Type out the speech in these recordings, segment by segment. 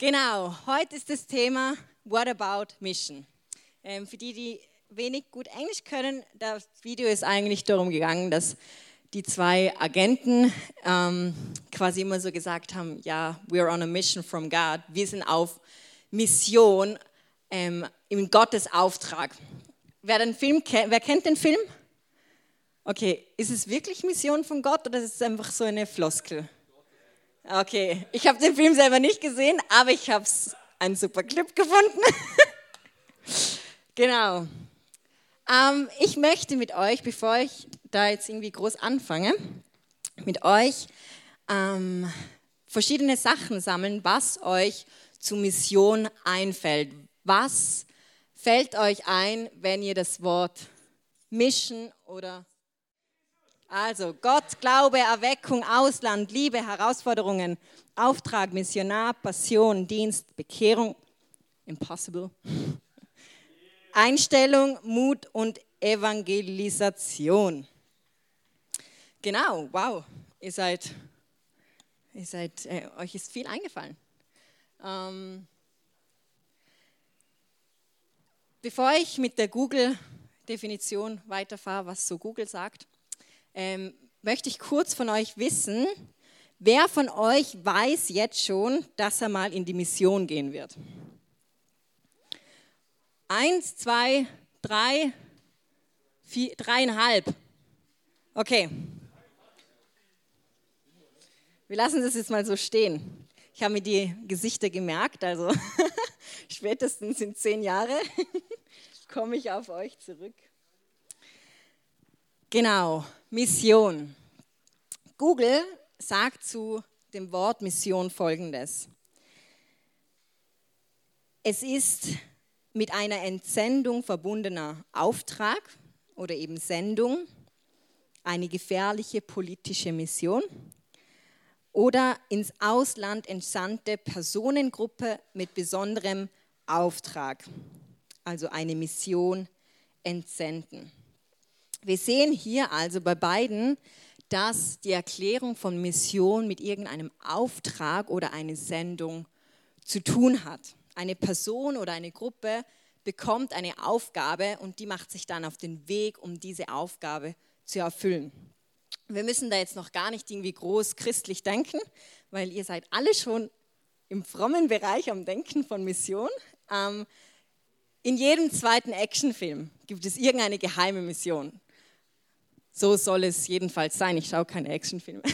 Genau, heute ist das Thema What About Mission. Ähm, für die, die wenig gut Englisch können, das Video ist eigentlich darum gegangen, dass die zwei Agenten ähm, quasi immer so gesagt haben, ja, we're on a mission from God. Wir sind auf Mission ähm, im Gottes Auftrag. Wer, den Film, wer kennt den Film? Okay, ist es wirklich Mission von Gott oder ist es einfach so eine Floskel? Okay, ich habe den Film selber nicht gesehen, aber ich habe einen super Clip gefunden. genau. Ähm, ich möchte mit euch, bevor ich da jetzt irgendwie groß anfange, mit euch ähm, verschiedene Sachen sammeln, was euch zu Mission einfällt. Was fällt euch ein, wenn ihr das Wort Mission oder also Gott, Glaube, Erweckung, Ausland, Liebe, Herausforderungen, Auftrag, Missionar, Passion, Dienst, Bekehrung, Impossible, Einstellung, Mut und Evangelisation. Genau, wow, ihr seid, ihr seid äh, euch ist viel eingefallen. Ähm, bevor ich mit der Google-Definition weiterfahre, was so Google sagt, ähm, möchte ich kurz von euch wissen, wer von euch weiß jetzt schon, dass er mal in die Mission gehen wird? Eins, zwei, drei, vier, dreieinhalb. Okay. Wir lassen das jetzt mal so stehen. Ich habe mir die Gesichter gemerkt, also spätestens in zehn Jahren komme ich auf euch zurück. Genau, Mission. Google sagt zu dem Wort Mission folgendes. Es ist mit einer Entsendung verbundener Auftrag oder eben Sendung, eine gefährliche politische Mission oder ins Ausland entsandte Personengruppe mit besonderem Auftrag, also eine Mission entsenden. Wir sehen hier also bei beiden, dass die Erklärung von Mission mit irgendeinem Auftrag oder einer Sendung zu tun hat. Eine Person oder eine Gruppe bekommt eine Aufgabe und die macht sich dann auf den Weg, um diese Aufgabe zu erfüllen. Wir müssen da jetzt noch gar nicht irgendwie groß christlich denken, weil ihr seid alle schon im frommen Bereich am Denken von Mission. Ähm, in jedem zweiten Actionfilm gibt es irgendeine geheime Mission. So soll es jedenfalls sein. Ich schaue keine Actionfilme.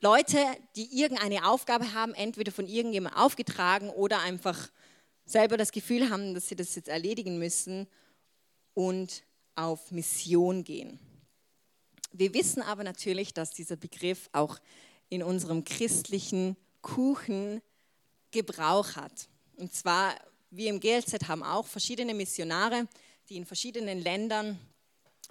Leute, die irgendeine Aufgabe haben, entweder von irgendjemandem aufgetragen oder einfach selber das Gefühl haben, dass sie das jetzt erledigen müssen und auf Mission gehen. Wir wissen aber natürlich, dass dieser Begriff auch in unserem christlichen Kuchen Gebrauch hat. Und zwar, wir im GLZ haben auch verschiedene Missionare, die in verschiedenen Ländern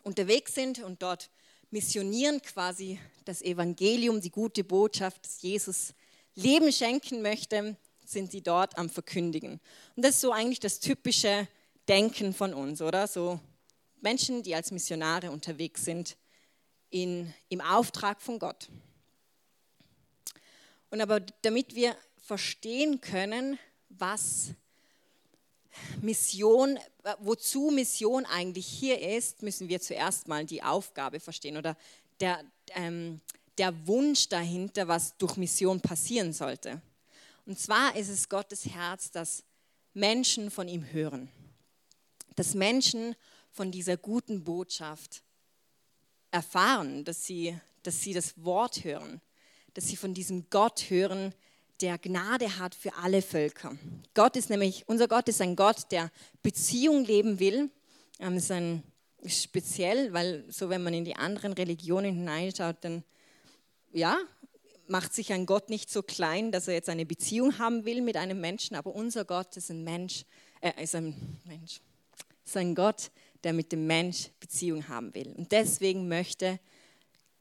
unterwegs sind und dort missionieren, quasi das Evangelium, die gute Botschaft, dass Jesus Leben schenken möchte, sind sie dort am Verkündigen. Und das ist so eigentlich das typische Denken von uns, oder? So Menschen, die als Missionare unterwegs sind in, im Auftrag von Gott. Und aber damit wir verstehen können, was Mission, äh, wozu Mission eigentlich hier ist, müssen wir zuerst mal die Aufgabe verstehen oder der, ähm, der Wunsch dahinter, was durch Mission passieren sollte. Und zwar ist es Gottes Herz, dass Menschen von ihm hören, dass Menschen von dieser guten Botschaft erfahren, dass sie, dass sie das Wort hören, dass sie von diesem Gott hören, der Gnade hat für alle Völker. Gott ist nämlich, unser Gott ist ein Gott, der Beziehung leben will. Ähm, ist ein speziell, weil so wenn man in die anderen Religionen hineinschaut, dann ja, macht sich ein Gott nicht so klein, dass er jetzt eine Beziehung haben will mit einem Menschen, aber unser Gott ist ein Mensch, äh, ist ein Mensch, ist ein Gott, der mit dem Mensch Beziehung haben will. Und deswegen möchte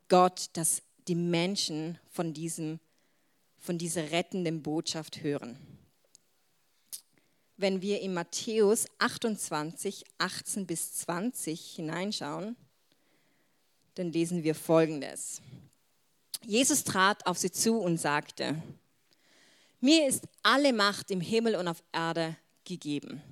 Gott, dass die Menschen von diesem von dieser rettenden Botschaft hören. Wenn wir in Matthäus 28, 18 bis 20 hineinschauen, dann lesen wir Folgendes. Jesus trat auf sie zu und sagte, mir ist alle Macht im Himmel und auf Erde gegeben.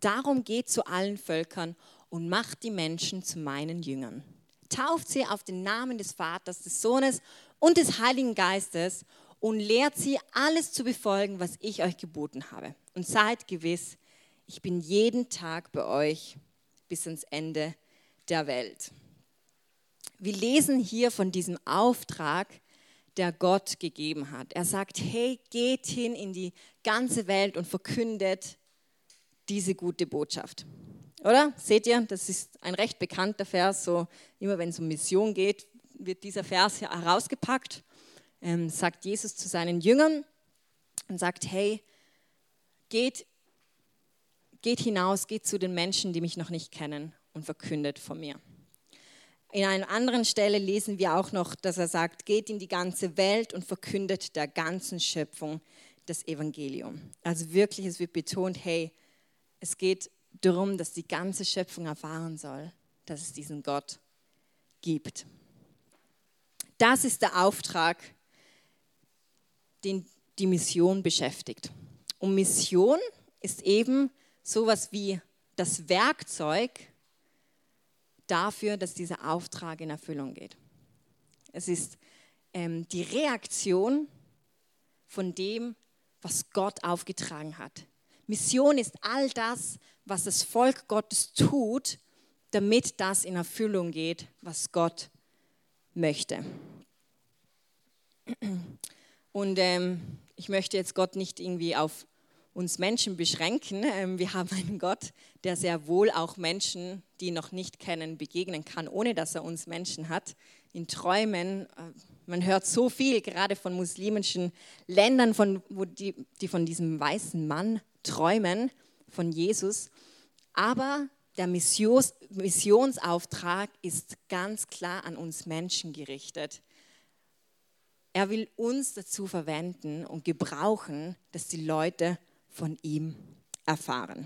Darum geht zu allen Völkern und macht die Menschen zu meinen Jüngern. Tauft sie auf den Namen des Vaters, des Sohnes und des Heiligen Geistes und lehrt sie, alles zu befolgen, was ich euch geboten habe. Und seid gewiss, ich bin jeden Tag bei euch bis ans Ende der Welt. Wir lesen hier von diesem Auftrag, der Gott gegeben hat. Er sagt, hey, geht hin in die ganze Welt und verkündet diese gute Botschaft. Oder? Seht ihr, das ist ein recht bekannter Vers. So immer wenn es um Mission geht, wird dieser Vers herausgepackt. Ähm, sagt Jesus zu seinen Jüngern und sagt, hey, geht, geht hinaus, geht zu den Menschen, die mich noch nicht kennen und verkündet von mir. In einer anderen Stelle lesen wir auch noch, dass er sagt, geht in die ganze Welt und verkündet der ganzen Schöpfung das Evangelium. Also wirklich, es wird betont, hey, es geht darum, dass die ganze Schöpfung erfahren soll, dass es diesen Gott gibt. Das ist der Auftrag, den die Mission beschäftigt. Und Mission ist eben sowas wie das Werkzeug, dafür, dass dieser Auftrag in Erfüllung geht. Es ist ähm, die Reaktion von dem, was Gott aufgetragen hat. Mission ist all das, was das Volk Gottes tut, damit das in Erfüllung geht, was Gott möchte. Und ähm, ich möchte jetzt Gott nicht irgendwie auf uns Menschen beschränken. Ähm, wir haben einen Gott, der sehr wohl auch Menschen, die noch nicht kennen, begegnen kann, ohne dass er uns Menschen hat. In Träumen, äh, man hört so viel, gerade von muslimischen Ländern, von, wo die, die von diesem weißen Mann träumen, von Jesus. Aber der Missions, Missionsauftrag ist ganz klar an uns Menschen gerichtet. Er will uns dazu verwenden und gebrauchen, dass die Leute von ihm erfahren.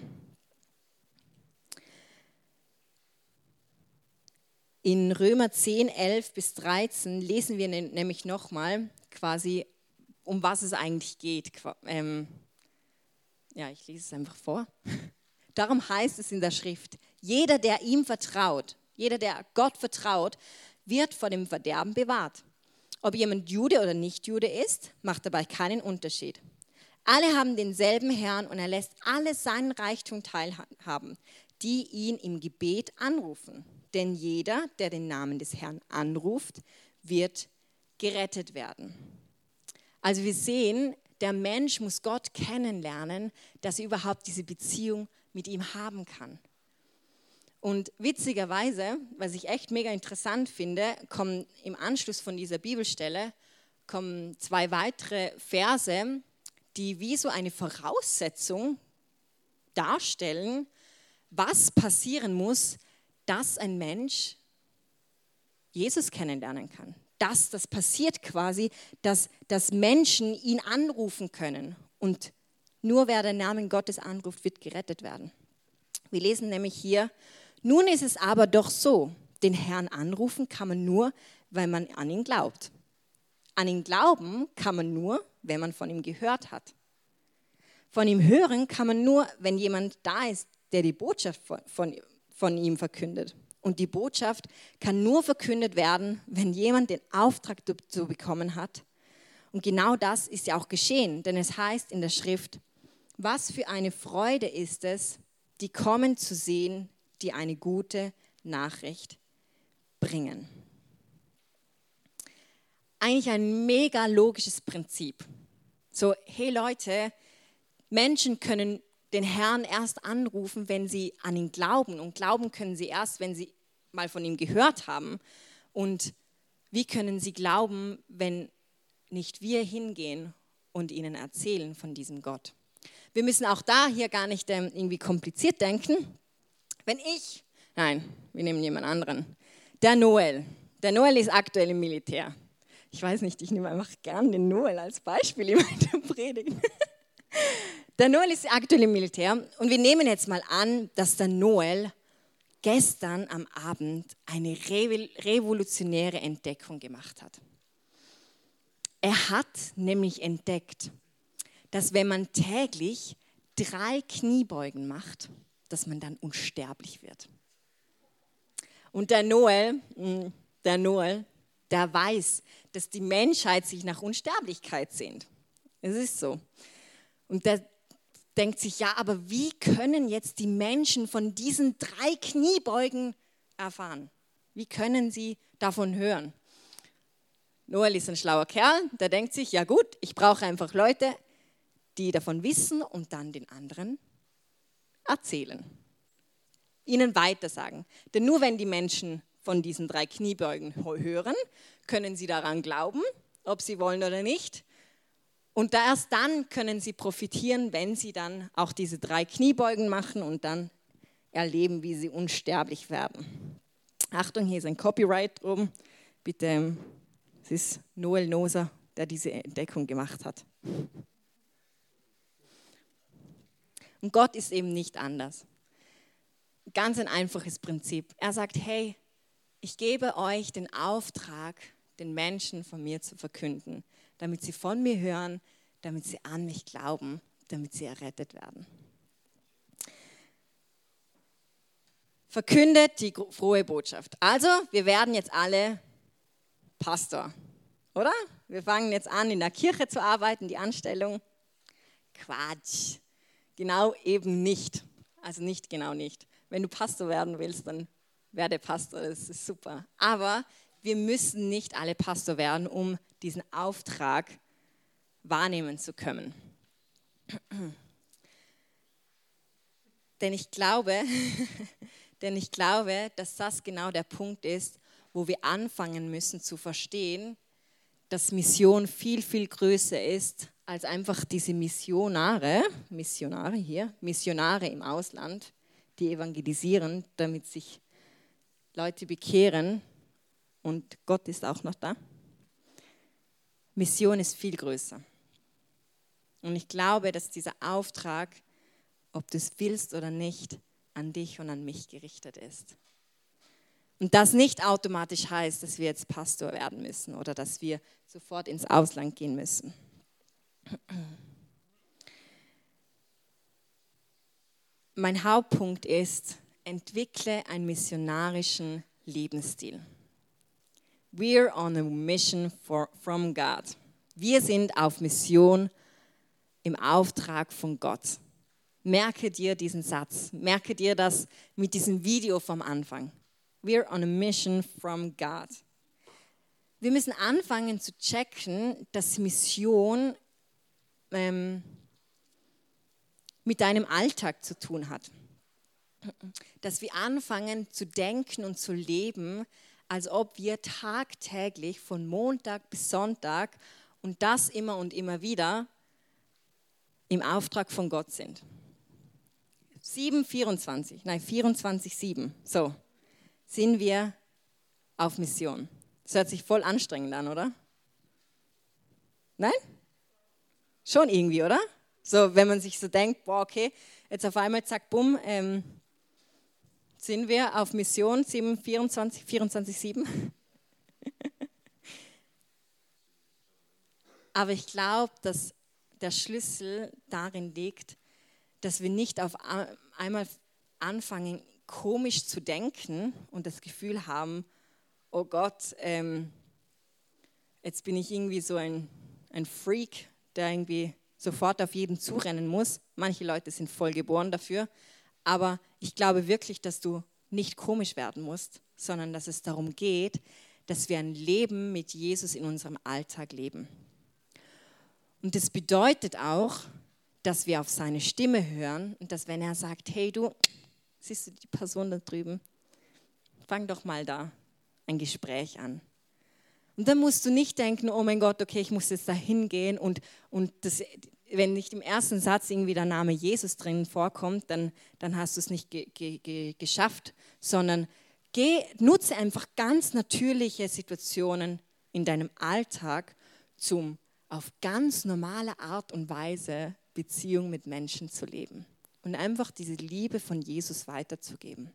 In Römer 10, 11 bis 13 lesen wir nämlich nochmal quasi, um was es eigentlich geht. Ähm, ja, ich lese es einfach vor. Darum heißt es in der Schrift, jeder, der ihm vertraut, jeder, der Gott vertraut, wird vor dem Verderben bewahrt. Ob jemand Jude oder nicht Jude ist, macht dabei keinen Unterschied. Alle haben denselben Herrn und er lässt alle seinen Reichtum teilhaben, die ihn im Gebet anrufen. Denn jeder, der den Namen des Herrn anruft, wird gerettet werden. Also wir sehen, der Mensch muss Gott kennenlernen, dass er überhaupt diese Beziehung mit ihm haben kann. Und witzigerweise, was ich echt mega interessant finde, kommen im Anschluss von dieser Bibelstelle kommen zwei weitere Verse, die wie so eine Voraussetzung darstellen, was passieren muss, dass ein Mensch Jesus kennenlernen kann. Dass das passiert quasi, dass, dass Menschen ihn anrufen können. Und nur wer den Namen Gottes anruft, wird gerettet werden. Wir lesen nämlich hier, nun ist es aber doch so, den Herrn anrufen kann man nur, weil man an ihn glaubt. An ihn glauben kann man nur, wenn man von ihm gehört hat. Von ihm hören kann man nur, wenn jemand da ist, der die Botschaft von, von, von ihm verkündet. Und die Botschaft kann nur verkündet werden, wenn jemand den Auftrag dazu bekommen hat. Und genau das ist ja auch geschehen, denn es heißt in der Schrift, was für eine Freude ist es, die kommen zu sehen, die eine gute Nachricht bringen eigentlich ein mega logisches Prinzip. So, hey Leute, Menschen können den Herrn erst anrufen, wenn sie an ihn glauben. Und glauben können sie erst, wenn sie mal von ihm gehört haben. Und wie können sie glauben, wenn nicht wir hingehen und ihnen erzählen von diesem Gott? Wir müssen auch da hier gar nicht ähm, irgendwie kompliziert denken. Wenn ich, nein, wir nehmen jemand anderen, der Noel, der Noel ist aktuell im Militär ich weiß nicht, ich nehme einfach gern den Noel als Beispiel in meiner Predigt. Der Noel ist aktuell im Militär und wir nehmen jetzt mal an, dass der Noel gestern am Abend eine revolutionäre Entdeckung gemacht hat. Er hat nämlich entdeckt, dass wenn man täglich drei Kniebeugen macht, dass man dann unsterblich wird. Und der Noel, hm, der Noel, der weiß, dass die Menschheit sich nach Unsterblichkeit sehnt. Es ist so. Und der denkt sich, ja, aber wie können jetzt die Menschen von diesen drei Kniebeugen erfahren? Wie können sie davon hören? Noel ist ein schlauer Kerl, der denkt sich, ja gut, ich brauche einfach Leute, die davon wissen und dann den anderen erzählen. Ihnen weitersagen. Denn nur wenn die Menschen von diesen drei Kniebeugen hören, können sie daran glauben, ob sie wollen oder nicht. Und erst dann können sie profitieren, wenn sie dann auch diese drei Kniebeugen machen und dann erleben, wie sie unsterblich werden. Achtung, hier ist ein Copyright drum. Bitte, es ist Noel Noser, der diese Entdeckung gemacht hat. Und Gott ist eben nicht anders. Ganz ein einfaches Prinzip. Er sagt, hey, ich gebe euch den Auftrag, den Menschen von mir zu verkünden, damit sie von mir hören, damit sie an mich glauben, damit sie errettet werden. verkündet die frohe Botschaft. Also, wir werden jetzt alle Pastor, oder? Wir fangen jetzt an, in der Kirche zu arbeiten, die Anstellung. Quatsch. Genau eben nicht. Also nicht genau nicht. Wenn du Pastor werden willst, dann werde Pastor, das ist super. Aber wir müssen nicht alle Pastor werden, um diesen Auftrag wahrnehmen zu können. Denn ich glaube, Denn ich glaube, dass das genau der Punkt ist, wo wir anfangen müssen zu verstehen, dass Mission viel, viel größer ist als einfach diese Missionare, Missionare hier, Missionare im Ausland, die evangelisieren, damit sich Leute bekehren und Gott ist auch noch da. Mission ist viel größer. Und ich glaube, dass dieser Auftrag, ob du es willst oder nicht, an dich und an mich gerichtet ist. Und das nicht automatisch heißt, dass wir jetzt Pastor werden müssen oder dass wir sofort ins Ausland gehen müssen. Mein Hauptpunkt ist, entwickle einen missionarischen Lebensstil. We're on a mission for, from God. Wir sind auf Mission im Auftrag von Gott. Merke dir diesen Satz. Merke dir das mit diesem Video vom Anfang. We're on a mission from God. Wir müssen anfangen zu checken, dass Mission ähm, mit deinem Alltag zu tun hat. Dass wir anfangen zu denken und zu leben, als ob wir tagtäglich von Montag bis Sonntag und das immer und immer wieder im Auftrag von Gott sind. 7, 24, nein, 24, 7. So, sind wir auf Mission. Das hört sich voll anstrengend an, oder? Nein? Schon irgendwie, oder? So, wenn man sich so denkt, boah, okay, jetzt auf einmal, zack, bumm, ähm, sind wir auf Mission 7, 24, 24, 7. Aber ich glaube, dass der Schlüssel darin liegt, dass wir nicht auf einmal anfangen, komisch zu denken und das Gefühl haben, oh Gott, ähm, jetzt bin ich irgendwie so ein, ein Freak, der irgendwie sofort auf jeden zurennen muss. Manche Leute sind voll geboren dafür, aber ich glaube wirklich, dass du nicht komisch werden musst, sondern dass es darum geht, dass wir ein Leben mit Jesus in unserem Alltag leben. Und das bedeutet auch, dass wir auf seine Stimme hören und dass wenn er sagt, hey du, siehst du die Person da drüben, fang doch mal da ein Gespräch an. Und dann musst du nicht denken, oh mein Gott, okay, ich muss jetzt da hingehen und, und das, wenn nicht im ersten Satz irgendwie der Name Jesus drin vorkommt, dann, dann hast du es nicht ge, ge, ge, geschafft, sondern geh, nutze einfach ganz natürliche Situationen in deinem Alltag zum auf ganz normale Art und Weise Beziehung mit Menschen zu leben und einfach diese Liebe von Jesus weiterzugeben.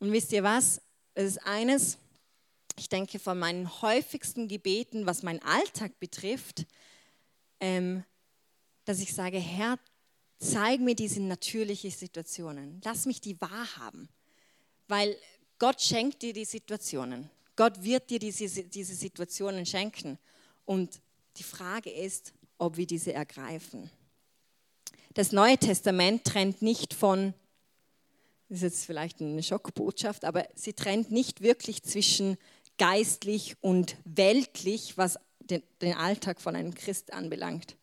Und wisst ihr was? Es ist eines, ich denke, von meinen häufigsten Gebeten, was meinen Alltag betrifft, ähm, dass ich sage, Herr, zeig mir diese natürlichen Situationen. Lass mich die wahrhaben. Weil Gott schenkt dir die Situationen. Gott wird dir diese, diese Situationen schenken. Und die Frage ist, ob wir diese ergreifen. Das Neue Testament trennt nicht von, das ist jetzt vielleicht eine Schockbotschaft, aber sie trennt nicht wirklich zwischen geistlich und weltlich, was den, den Alltag von einem Christ anbelangt.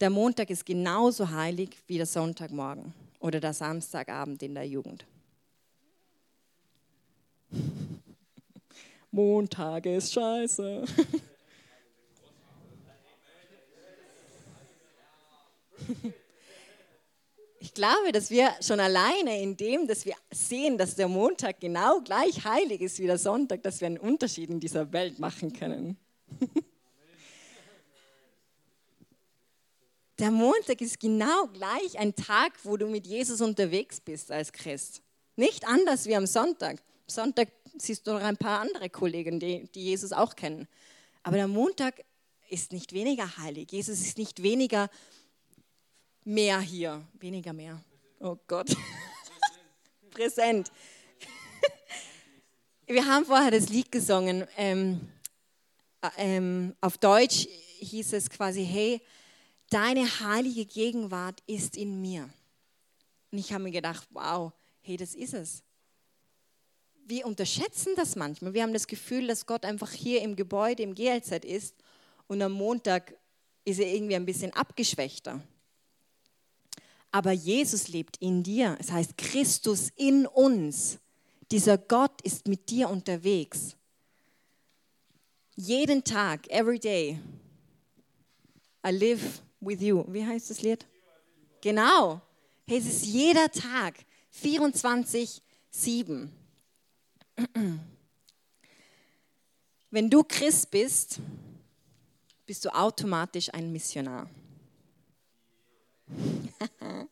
Der Montag ist genauso heilig wie der Sonntagmorgen oder der Samstagabend in der Jugend. Montag ist scheiße. Ich glaube, dass wir schon alleine in dem, dass wir sehen, dass der Montag genau gleich heilig ist wie der Sonntag, dass wir einen Unterschied in dieser Welt machen können. Der Montag ist genau gleich ein Tag, wo du mit Jesus unterwegs bist als Christ. Nicht anders wie am Sonntag. Am Sonntag siehst du noch ein paar andere Kollegen, die, die Jesus auch kennen. Aber der Montag ist nicht weniger heilig. Jesus ist nicht weniger mehr hier. Weniger mehr. Oh Gott. Präsent. Wir haben vorher das Lied gesungen. Ähm, äh, ähm, auf Deutsch hieß es quasi, hey, deine heilige Gegenwart ist in mir. Und ich habe mir gedacht, wow, hey, das ist es. Wir unterschätzen das manchmal. Wir haben das Gefühl, dass Gott einfach hier im Gebäude, im GLZ ist und am Montag ist er irgendwie ein bisschen abgeschwächter. Aber Jesus lebt in dir. Es heißt Christus in uns. Dieser Gott ist mit dir unterwegs. Jeden Tag, every day. I live with you. Wie heißt das Lied? Genau. Hey, es ist jeder Tag, 24, 7. Wenn du Christ bist, bist du automatisch ein Missionar.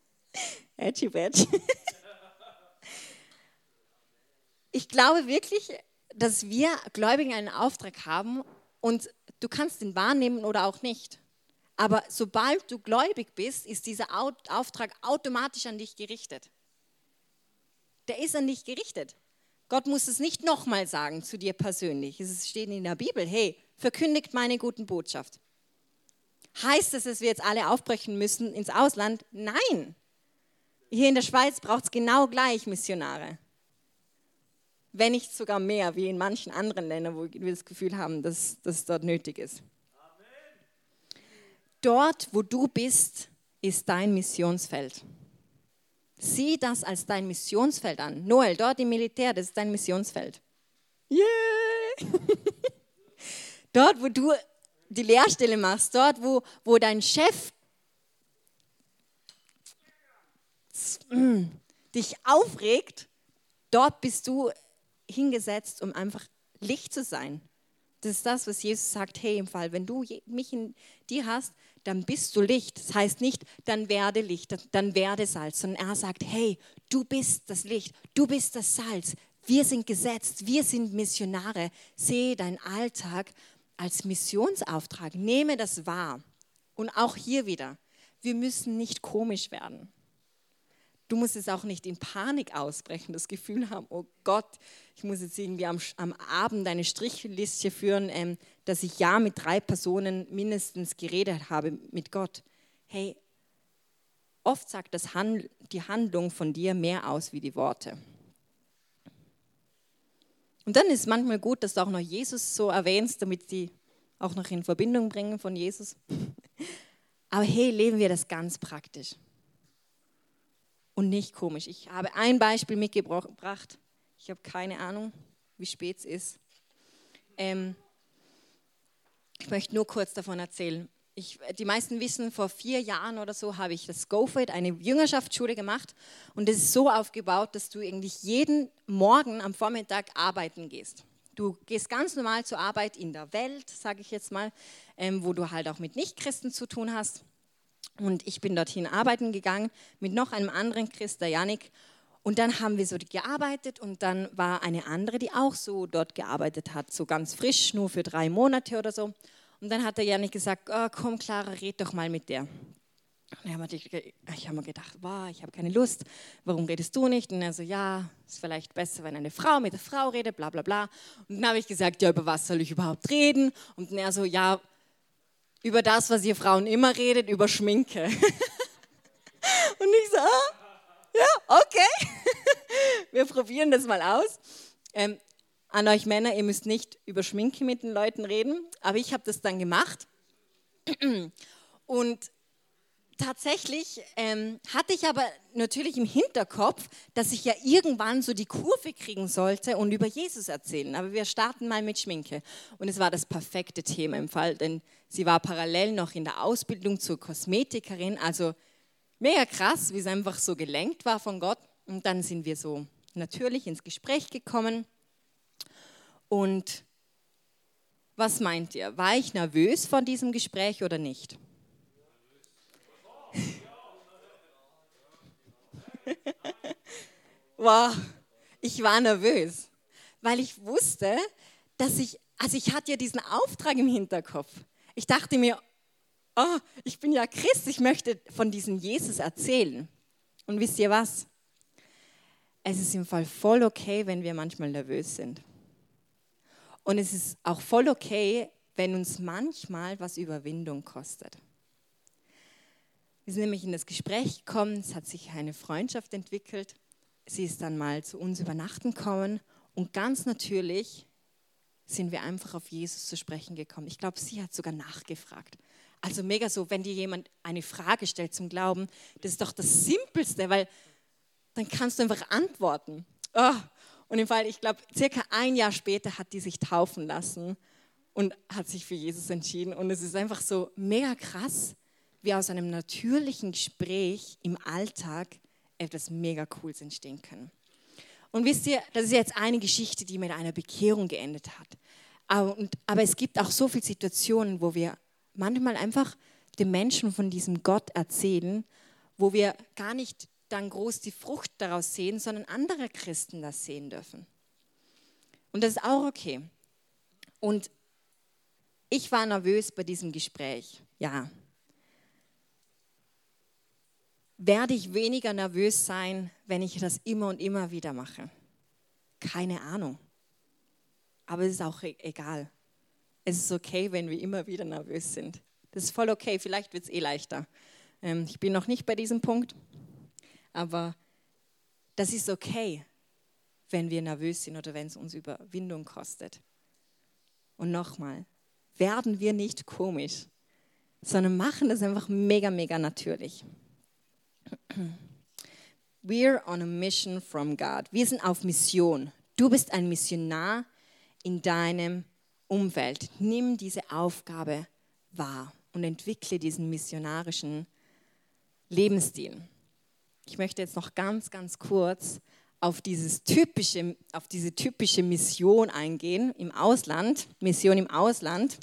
Edgy Badge. Ich glaube wirklich, dass wir Gläubigen einen Auftrag haben und du kannst ihn wahrnehmen oder auch nicht. Aber sobald du gläubig bist, ist dieser Auftrag automatisch an dich gerichtet. Der ist an dich gerichtet. Gott muss es nicht nochmal sagen zu dir persönlich. Es steht in der Bibel, hey, verkündigt meine guten Botschaft. Heißt es, dass wir jetzt alle aufbrechen müssen ins Ausland? Nein. Hier in der Schweiz braucht es genau gleich Missionare. Wenn nicht sogar mehr, wie in manchen anderen Ländern, wo wir das Gefühl haben, dass das dort nötig ist. Dort, wo du bist, ist dein Missionsfeld. Sieh das als dein Missionsfeld an. Noel, dort im Militär, das ist dein Missionsfeld. Yeah! dort, wo du die Lehrstelle machst, dort, wo, wo dein Chef dich aufregt, dort bist du hingesetzt, um einfach Licht zu sein. Das ist das, was Jesus sagt, hey, im Fall, wenn du mich in dir hast, dann bist du Licht. Das heißt nicht, dann werde Licht, dann werde Salz, sondern er sagt, hey, du bist das Licht, du bist das Salz. Wir sind gesetzt, wir sind Missionare. Sehe deinen Alltag als Missionsauftrag. Nehme das wahr. Und auch hier wieder, wir müssen nicht komisch werden. Du musst es auch nicht in Panik ausbrechen, das Gefühl haben, oh Gott, ich muss jetzt irgendwie am, am Abend eine Strichliste führen, ähm, dass ich ja mit drei Personen mindestens geredet habe mit Gott. Hey, oft sagt das Hand, die Handlung von dir mehr aus wie die Worte. Und dann ist es manchmal gut, dass du auch noch Jesus so erwähnst, damit sie auch noch in Verbindung bringen von Jesus. Aber hey, leben wir das ganz praktisch und nicht komisch. Ich habe ein Beispiel mitgebracht. Ich habe keine Ahnung, wie spät es ist. Ähm, ich möchte nur kurz davon erzählen. Ich, die meisten wissen, vor vier Jahren oder so habe ich das GoFit, eine Jüngerschaftsschule gemacht. Und es ist so aufgebaut, dass du eigentlich jeden Morgen am Vormittag arbeiten gehst. Du gehst ganz normal zur Arbeit in der Welt, sage ich jetzt mal, ähm, wo du halt auch mit Nichtchristen zu tun hast. Und ich bin dorthin arbeiten gegangen mit noch einem anderen Christ, der Janik. Und dann haben wir so gearbeitet und dann war eine andere, die auch so dort gearbeitet hat, so ganz frisch, nur für drei Monate oder so. Und dann hat der Janik gesagt, oh, komm Clara, red doch mal mit der. Und ich habe mir gedacht, wow, ich habe keine Lust, warum redest du nicht? Und er so, ja, ist vielleicht besser, wenn eine Frau mit der Frau redet, bla bla bla. Und dann habe ich gesagt, ja, über was soll ich überhaupt reden? Und er so, ja, über das, was ihr Frauen immer redet, über Schminke. Und ich so, ah, ja, okay, wir probieren das mal aus. Ähm, an euch Männer, ihr müsst nicht über Schminke mit den Leuten reden, aber ich habe das dann gemacht. Und tatsächlich ähm, hatte ich aber natürlich im Hinterkopf, dass ich ja irgendwann so die Kurve kriegen sollte und über Jesus erzählen. Aber wir starten mal mit Schminke. Und es war das perfekte Thema im Fall, denn sie war parallel noch in der Ausbildung zur Kosmetikerin. Also mega krass, wie es einfach so gelenkt war von Gott. Und dann sind wir so natürlich ins Gespräch gekommen. Und was meint ihr? War ich nervös von diesem Gespräch oder nicht? wow, ich war nervös, weil ich wusste, dass ich, also ich hatte ja diesen Auftrag im Hinterkopf. Ich dachte mir, oh, ich bin ja Christ, ich möchte von diesem Jesus erzählen. Und wisst ihr was? Es ist im Fall voll okay, wenn wir manchmal nervös sind. Und es ist auch voll okay, wenn uns manchmal was Überwindung kostet. Wir sind nämlich in das Gespräch gekommen, es hat sich eine Freundschaft entwickelt. Sie ist dann mal zu uns übernachten gekommen und ganz natürlich sind wir einfach auf Jesus zu sprechen gekommen. Ich glaube, sie hat sogar nachgefragt. Also mega so, wenn dir jemand eine Frage stellt zum Glauben, das ist doch das Simpelste, weil dann kannst du einfach antworten. Oh. Und im Fall, ich glaube, circa ein Jahr später hat die sich taufen lassen und hat sich für Jesus entschieden. Und es ist einfach so mega krass, wie aus einem natürlichen Gespräch im Alltag etwas mega Cooles entstehen kann. Und wisst ihr, das ist jetzt eine Geschichte, die mit einer Bekehrung geendet hat. Aber, und, aber es gibt auch so viele Situationen, wo wir manchmal einfach den Menschen von diesem Gott erzählen, wo wir gar nicht dann groß die Frucht daraus sehen, sondern andere Christen das sehen dürfen. Und das ist auch okay. Und ich war nervös bei diesem Gespräch, ja werde ich weniger nervös sein, wenn ich das immer und immer wieder mache? Keine Ahnung. Aber es ist auch e-, egal. Es ist okay, wenn wir immer wieder nervös sind. Das ist voll okay. Vielleicht wird es eh leichter. Ähm, ich bin noch nicht bei diesem Punkt. Aber das ist okay, wenn wir nervös sind oder wenn es uns Überwindung kostet. Und nochmal, werden wir nicht komisch, sondern machen das einfach mega, mega natürlich. We're on a mission from God. Wir sind auf Mission. Du bist ein Missionar in deinem Umfeld. Nimm diese Aufgabe wahr und entwickle diesen missionarischen Lebensstil. Ich möchte jetzt noch ganz, ganz kurz auf, dieses typische, auf diese typische Mission eingehen im Ausland, Mission im Ausland.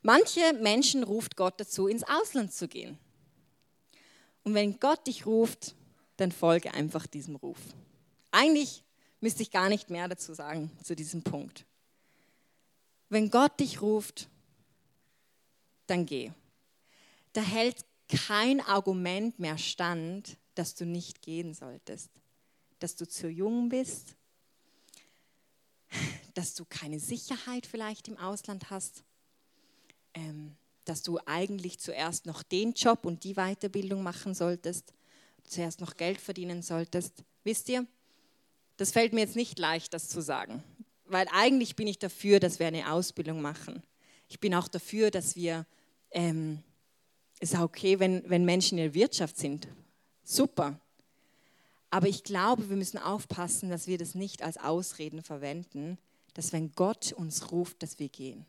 Manche Menschen ruft Gott dazu, ins Ausland zu gehen. Und wenn Gott dich ruft, dann folge einfach diesem Ruf. Eigentlich müsste ich gar nicht mehr dazu sagen zu diesem Punkt. Wenn Gott dich ruft, dann geh. Da hält kein Argument mehr stand, dass du nicht gehen solltest. Dass du zu jung bist, dass du keine Sicherheit vielleicht im Ausland hast, ähm, dass du eigentlich zuerst noch den Job und die Weiterbildung machen solltest, zuerst noch Geld verdienen solltest. Wisst ihr, das fällt mir jetzt nicht leicht, das zu sagen, weil eigentlich bin ich dafür, dass wir eine Ausbildung machen. Ich bin auch dafür, dass wir, ähm, ist auch okay, wenn, wenn Menschen in der Wirtschaft sind. Super. Aber ich glaube, wir müssen aufpassen, dass wir das nicht als Ausreden verwenden, dass wenn Gott uns ruft, dass wir gehen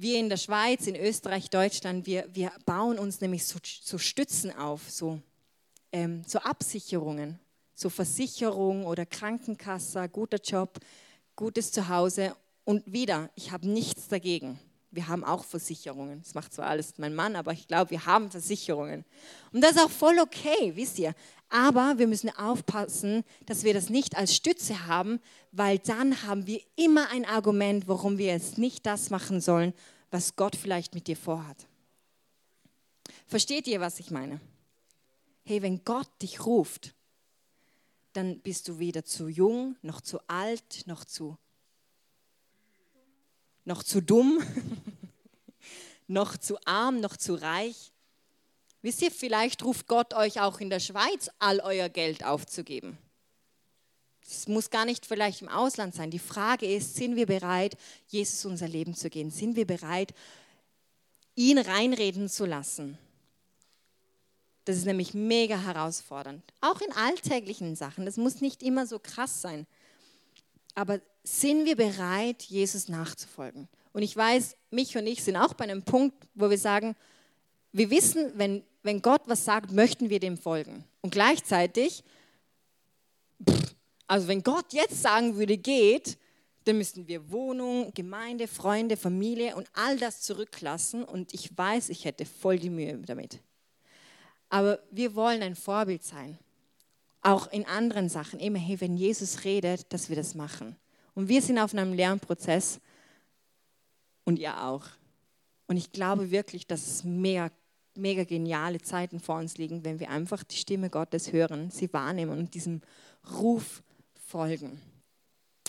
wir in der Schweiz, in Österreich, Deutschland, wir, wir bauen uns nämlich so, so Stützen auf, so, ähm, so Absicherungen, so Versicherung oder Krankenkasse, guter Job, gutes Zuhause. Und wieder, ich habe nichts dagegen. Wir haben auch Versicherungen. Das macht zwar alles mein Mann, aber ich glaube, wir haben Versicherungen. Und das ist auch voll okay, wisst ihr. Aber wir müssen aufpassen, dass wir das nicht als Stütze haben, weil dann haben wir immer ein Argument, warum wir jetzt nicht das machen sollen, was Gott vielleicht mit dir vorhat. Versteht ihr, was ich meine? Hey, wenn Gott dich ruft, dann bist du weder zu jung, noch zu alt, noch zu noch zu dumm, noch zu arm, noch zu reich. Wisst ihr, vielleicht ruft Gott euch auch in der Schweiz all euer Geld aufzugeben. Es muss gar nicht vielleicht im Ausland sein. Die Frage ist, sind wir bereit, Jesus unser Leben zu gehen? Sind wir bereit, ihn reinreden zu lassen? Das ist nämlich mega herausfordernd. Auch in alltäglichen Sachen. Das muss nicht immer so krass sein. Aber sind wir bereit, Jesus nachzufolgen? Und ich weiß, mich und ich sind auch bei einem Punkt, wo wir sagen, wir wissen, wenn, wenn Gott was sagt, möchten wir dem folgen. Und gleichzeitig, pff, also wenn Gott jetzt sagen würde, geht, dann müssten wir Wohnung, Gemeinde, Freunde, Familie und all das zurücklassen. Und ich weiß, ich hätte voll die Mühe damit. Aber wir wollen ein Vorbild sein auch in anderen Sachen, immer, hey, wenn Jesus redet, dass wir das machen. Und wir sind auf einem Lernprozess und ihr auch. Und ich glaube wirklich, dass es mega, mega geniale Zeiten vor uns liegen, wenn wir einfach die Stimme Gottes hören, sie wahrnehmen und diesem Ruf folgen.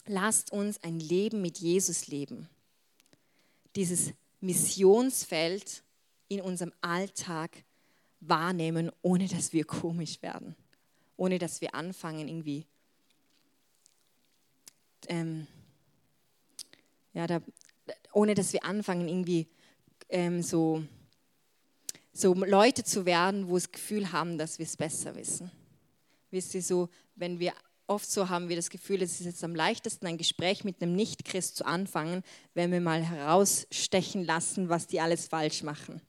Lasst uns ein Leben mit Jesus leben. Dieses Missionsfeld in unserem Alltag wahrnehmen, ohne dass wir komisch werden ohne dass wir anfangen, irgendwie ähm, ja, da, ohne dass wir anfangen, irgendwie ähm, so, so Leute zu werden, wo das Gefühl haben, dass wir es besser wissen. Wisst ihr so, wenn wir oft so haben wir das Gefühl, es ist jetzt am leichtesten, ein Gespräch mit einem Nicht-Christ zu anfangen, wenn wir mal herausstechen lassen, was die alles falsch machen.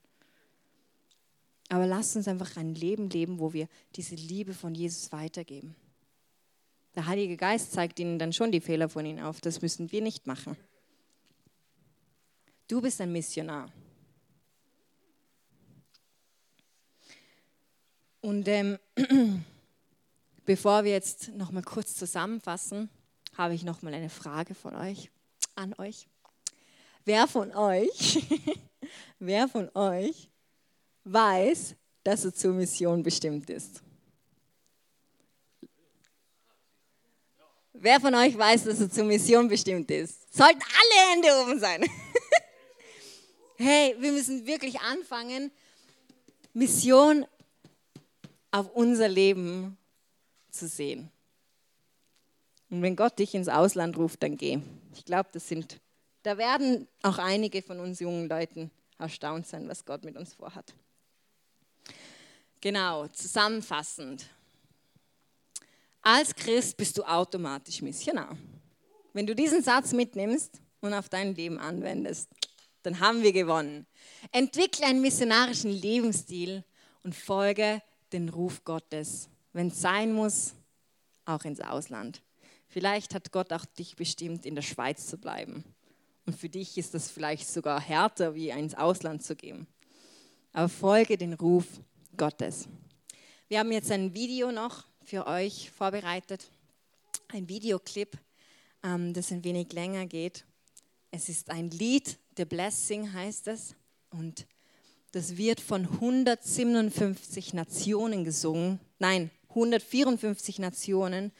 Aber lasst uns einfach ein Leben leben, wo wir diese Liebe von Jesus weitergeben. Der Heilige Geist zeigt ihnen dann schon die Fehler von ihnen auf. Das müssen wir nicht machen. Du bist ein Missionar. Und ähm, bevor wir jetzt noch mal kurz zusammenfassen, habe ich noch mal eine Frage von euch an euch. Wer von euch, wer von euch weiß, dass er zur Mission bestimmt ist? Wer von euch weiß, dass er zur Mission bestimmt ist? Sollten alle Hände oben sein. hey, wir müssen wirklich anfangen, Mission auf unser Leben zu sehen. Und wenn Gott dich ins Ausland ruft, dann geh. Ich glaube, das sind, da werden auch einige von uns jungen Leuten erstaunt sein, was Gott mit uns vorhat. Genau, zusammenfassend. Als Christ bist du automatisch Missionar. Wenn du diesen Satz mitnimmst und auf dein Leben anwendest, dann haben wir gewonnen. Entwickle einen missionarischen Lebensstil und folge den Ruf Gottes, wenn es sein muss, auch ins Ausland. Vielleicht hat Gott auch dich bestimmt, in der Schweiz zu bleiben. Und für dich ist das vielleicht sogar härter, wie ins Ausland zu gehen. Aber folge den Ruf Gottes. Wir haben jetzt ein Video noch für euch vorbereitet, ein Videoclip, ähm, das ein wenig länger geht. Es ist ein Lied, The Blessing heißt es, und das wird von 157 Nationen gesungen, nein, 154 Nationen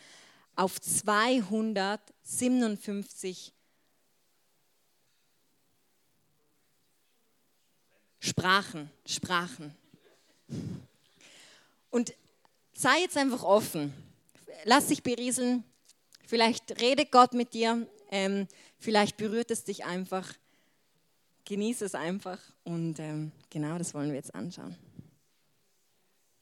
auf 257 Sprachen, Sprachen. Und sei jetzt einfach offen. Lass dich berieseln. Vielleicht redet Gott mit dir. Ähm, vielleicht berührt es dich einfach. Genieße es einfach. Und ähm, genau das wollen wir jetzt anschauen.